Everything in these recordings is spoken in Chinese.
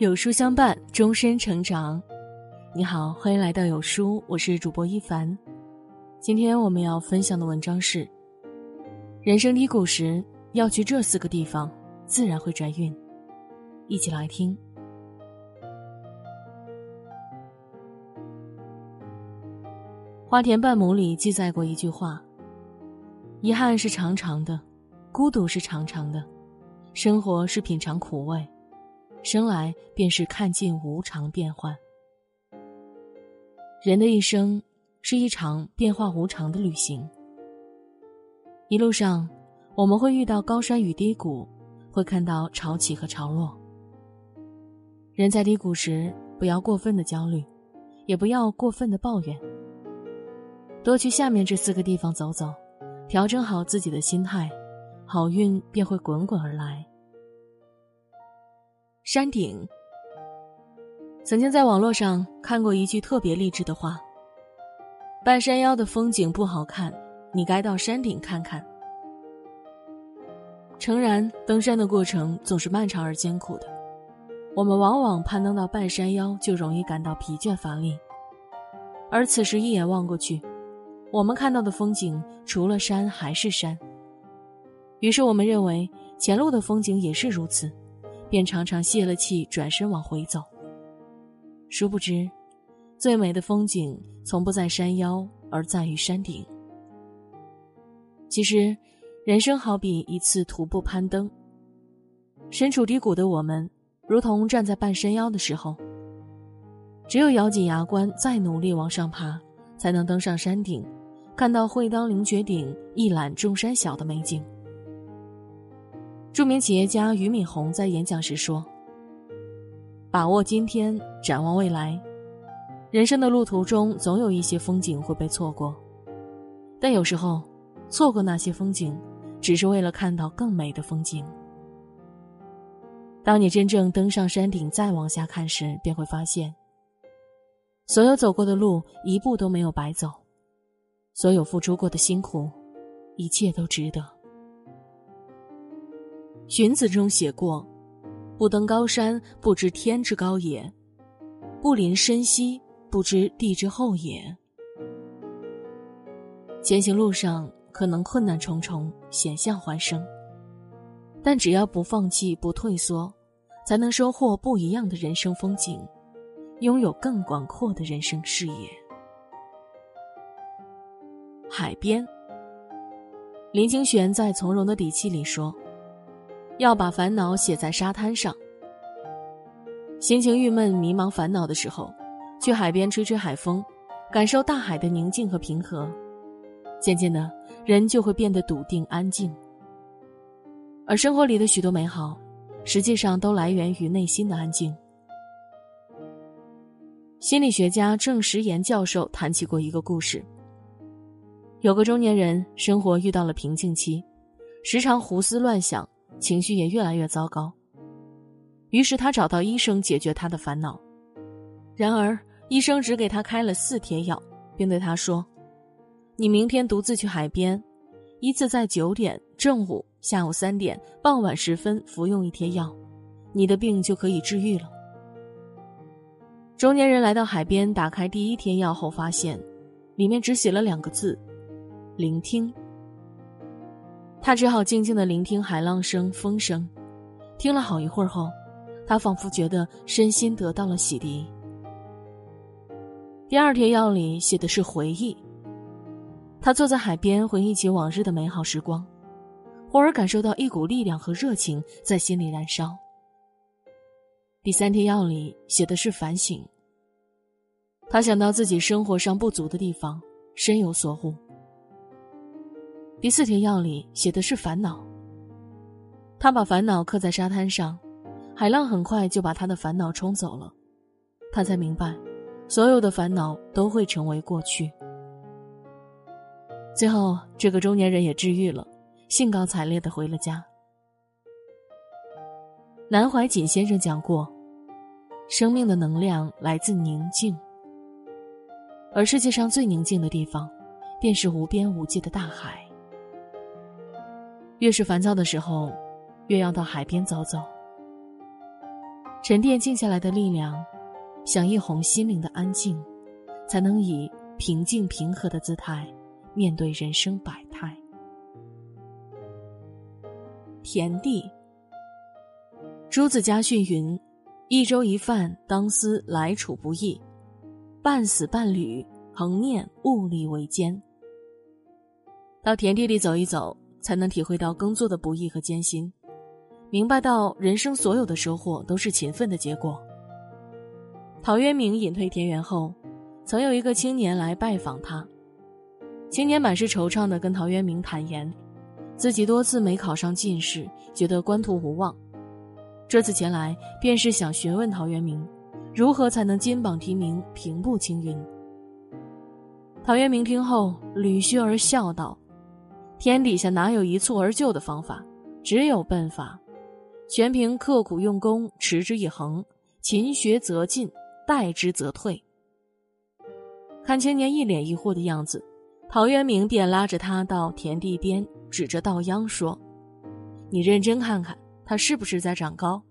有书相伴，终身成长。你好，欢迎来到有书，我是主播一凡。今天我们要分享的文章是：人生低谷时要去这四个地方，自然会转运。一起来听。《花田半亩》里记载过一句话：“遗憾是长长的，孤独是长长的，生活是品尝苦味。”生来便是看尽无常变幻。人的一生是一场变化无常的旅行。一路上，我们会遇到高山与低谷，会看到潮起和潮落。人在低谷时，不要过分的焦虑，也不要过分的抱怨。多去下面这四个地方走走，调整好自己的心态，好运便会滚滚而来。山顶。曾经在网络上看过一句特别励志的话：“半山腰的风景不好看，你该到山顶看看。”诚然，登山的过程总是漫长而艰苦的，我们往往攀登到半山腰就容易感到疲倦乏力，而此时一眼望过去，我们看到的风景除了山还是山。于是我们认为前路的风景也是如此。便常常泄了气，转身往回走。殊不知，最美的风景从不在山腰，而在于山顶。其实，人生好比一次徒步攀登。身处低谷的我们，如同站在半山腰的时候，只有咬紧牙关，再努力往上爬，才能登上山顶，看到“会当凌绝顶，一览众山小”的美景。著名企业家俞敏洪在演讲时说：“把握今天，展望未来。人生的路途中，总有一些风景会被错过，但有时候，错过那些风景，只是为了看到更美的风景。当你真正登上山顶，再往下看时，便会发现，所有走过的路，一步都没有白走；所有付出过的辛苦，一切都值得。”荀子中写过：“不登高山，不知天之高也；不临深溪，不知地之厚也。”前行路上可能困难重重，险象环生，但只要不放弃、不退缩，才能收获不一样的人生风景，拥有更广阔的人生视野。海边，林清玄在《从容的底气》里说。要把烦恼写在沙滩上。心情郁闷、迷茫、烦恼的时候，去海边吹吹海风，感受大海的宁静和平和，渐渐的，人就会变得笃定安静。而生活里的许多美好，实际上都来源于内心的安静。心理学家郑时岩教授谈起过一个故事：有个中年人，生活遇到了瓶颈期，时常胡思乱想。情绪也越来越糟糕。于是他找到医生解决他的烦恼，然而医生只给他开了四贴药，并对他说：“你明天独自去海边，依次在九点、正午、下午三点、傍晚时分服用一贴药，你的病就可以治愈了。”中年人来到海边，打开第一贴药后，发现里面只写了两个字：“聆听。”他只好静静的聆听海浪声、风声，听了好一会儿后，他仿佛觉得身心得到了洗涤。第二天药里写的是回忆。他坐在海边回忆起往日的美好时光，忽而感受到一股力量和热情在心里燃烧。第三天药里写的是反省。他想到自己生活上不足的地方，深有所悟。第四帖药里写的是烦恼。他把烦恼刻在沙滩上，海浪很快就把他的烦恼冲走了。他才明白，所有的烦恼都会成为过去。最后，这个中年人也治愈了，兴高采烈的回了家。南怀瑾先生讲过，生命的能量来自宁静，而世界上最宁静的地方，便是无边无际的大海。越是烦躁的时候，越要到海边走走。沉淀静下来的力量，想一哄心灵的安静，才能以平静平和的姿态面对人生百态。田地。朱子家训云：“一粥一饭，当思来处不易；半死半履，恒念物力维艰。”到田地里走一走，才能体会到耕作的不易和艰辛，明白到人生所有的收获都是勤奋的结果。陶渊明隐退田园后，曾有一个青年来拜访他，青年满是惆怅的跟陶渊明坦言，自己多次没考上进士，觉得官途无望。这次前来，便是想询问陶渊明，如何才能金榜题名、平步青云。陶渊明听后捋须而笑道：“天底下哪有一蹴而就的方法？只有笨法，全凭刻苦用功、持之以恒。勤学则进，怠之则退。”看青年一脸疑惑的样子，陶渊明便拉着他到田地边，指着稻秧说：“你认真看看。”它是不是在长高？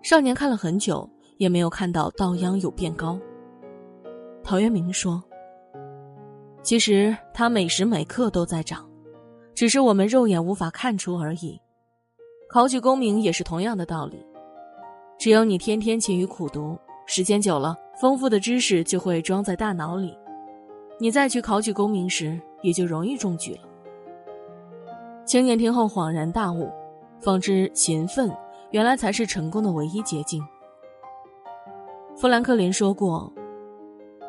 少年看了很久，也没有看到稻秧有变高。陶渊明说：“其实它每时每刻都在长，只是我们肉眼无法看出而已。考取功名也是同样的道理。只有你天天勤于苦读，时间久了，丰富的知识就会装在大脑里，你再去考取功名时，也就容易中举了。”青年听后恍然大悟。方知勤奋原来才是成功的唯一捷径。富兰克林说过：“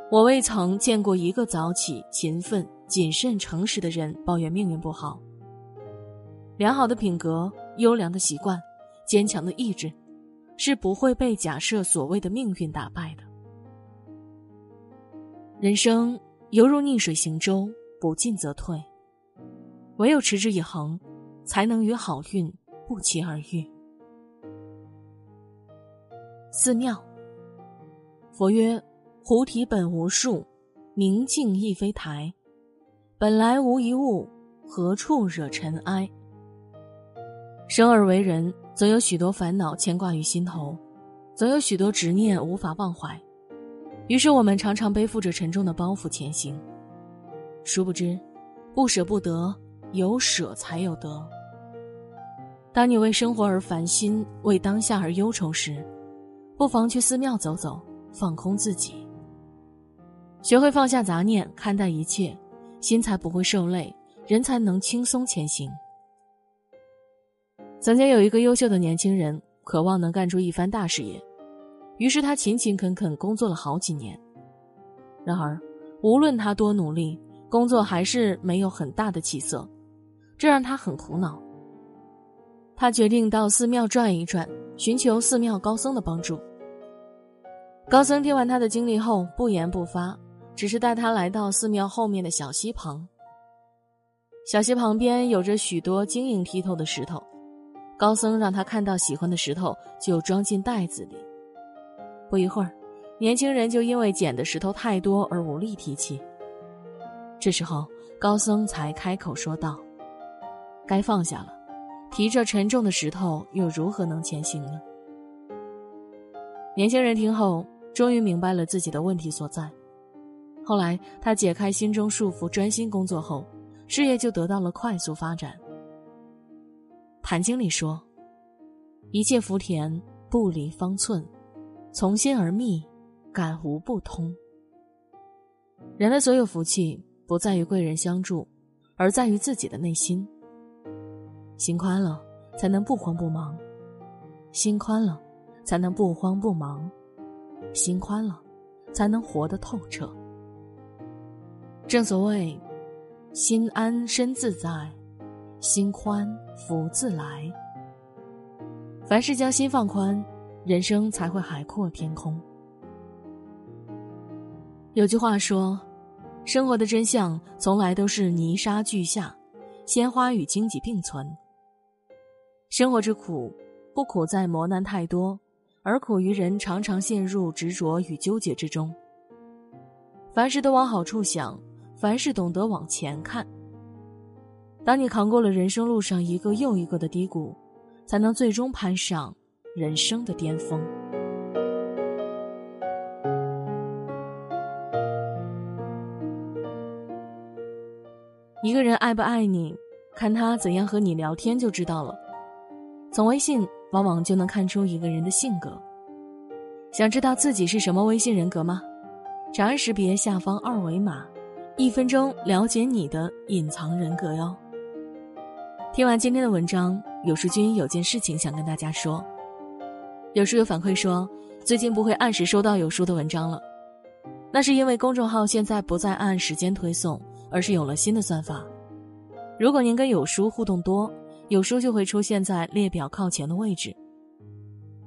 我未曾见过一个早起、勤奋、谨慎、诚实的人抱怨命运不好。良好的品格、优良的习惯、坚强的意志，是不会被假设所谓的命运打败的。人生犹如逆水行舟，不进则退，唯有持之以恒，才能与好运。”不期而遇。寺庙。佛曰：“菩提本无树，明镜亦非台。本来无一物，何处惹尘埃？”生而为人，总有许多烦恼牵挂于心头，总有许多执念无法忘怀。于是我们常常背负着沉重的包袱前行。殊不知，不舍不得，有舍才有得。当你为生活而烦心，为当下而忧愁时，不妨去寺庙走走，放空自己。学会放下杂念，看待一切，心才不会受累，人才能轻松前行。曾经有一个优秀的年轻人，渴望能干出一番大事业，于是他勤勤恳恳工作了好几年。然而，无论他多努力，工作还是没有很大的起色，这让他很苦恼。他决定到寺庙转一转，寻求寺庙高僧的帮助。高僧听完他的经历后，不言不发，只是带他来到寺庙后面的小溪旁。小溪旁边有着许多晶莹剔透的石头，高僧让他看到喜欢的石头就装进袋子里。不一会儿，年轻人就因为捡的石头太多而无力提起。这时候，高僧才开口说道：“该放下了。”提着沉重的石头，又如何能前行呢？年轻人听后，终于明白了自己的问题所在。后来，他解开心中束缚，专心工作后，事业就得到了快速发展。《谭经》理说：“一切福田，不离方寸；从心而觅，感无不通。”人的所有福气，不在于贵人相助，而在于自己的内心。心宽了，才能不慌不忙；心宽了，才能不慌不忙；心宽了，才能活得透彻。正所谓，心安身自在，心宽福自来。凡事将心放宽，人生才会海阔天空。有句话说：“生活的真相从来都是泥沙俱下，鲜花与荆棘并存。”生活之苦，不苦在磨难太多，而苦于人常常陷入执着与纠结之中。凡事都往好处想，凡事懂得往前看。当你扛过了人生路上一个又一个的低谷，才能最终攀上人生的巅峰。一个人爱不爱你，看他怎样和你聊天就知道了。从微信往往就能看出一个人的性格。想知道自己是什么微信人格吗？长按识别下方二维码，一分钟了解你的隐藏人格哟。听完今天的文章，有书君有件事情想跟大家说。有书友反馈说，最近不会按时收到有书的文章了，那是因为公众号现在不再按时间推送。而是有了新的算法，如果您跟有书互动多，有书就会出现在列表靠前的位置。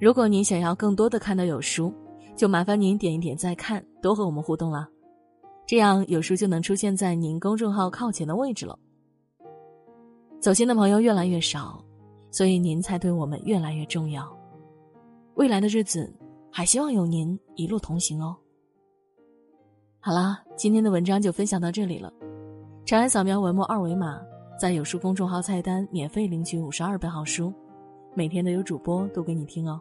如果您想要更多的看到有书，就麻烦您点一点再看，多和我们互动了，这样有书就能出现在您公众号靠前的位置了。走心的朋友越来越少，所以您才对我们越来越重要。未来的日子，还希望有您一路同行哦。好啦，今天的文章就分享到这里了。长按扫描文末二维码，在有书公众号菜单免费领取五十二本好书，每天都有主播读给你听哦。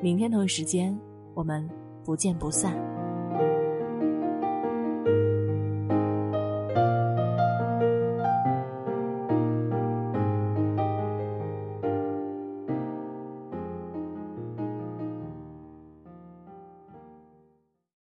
明天同一时间，我们不见不散。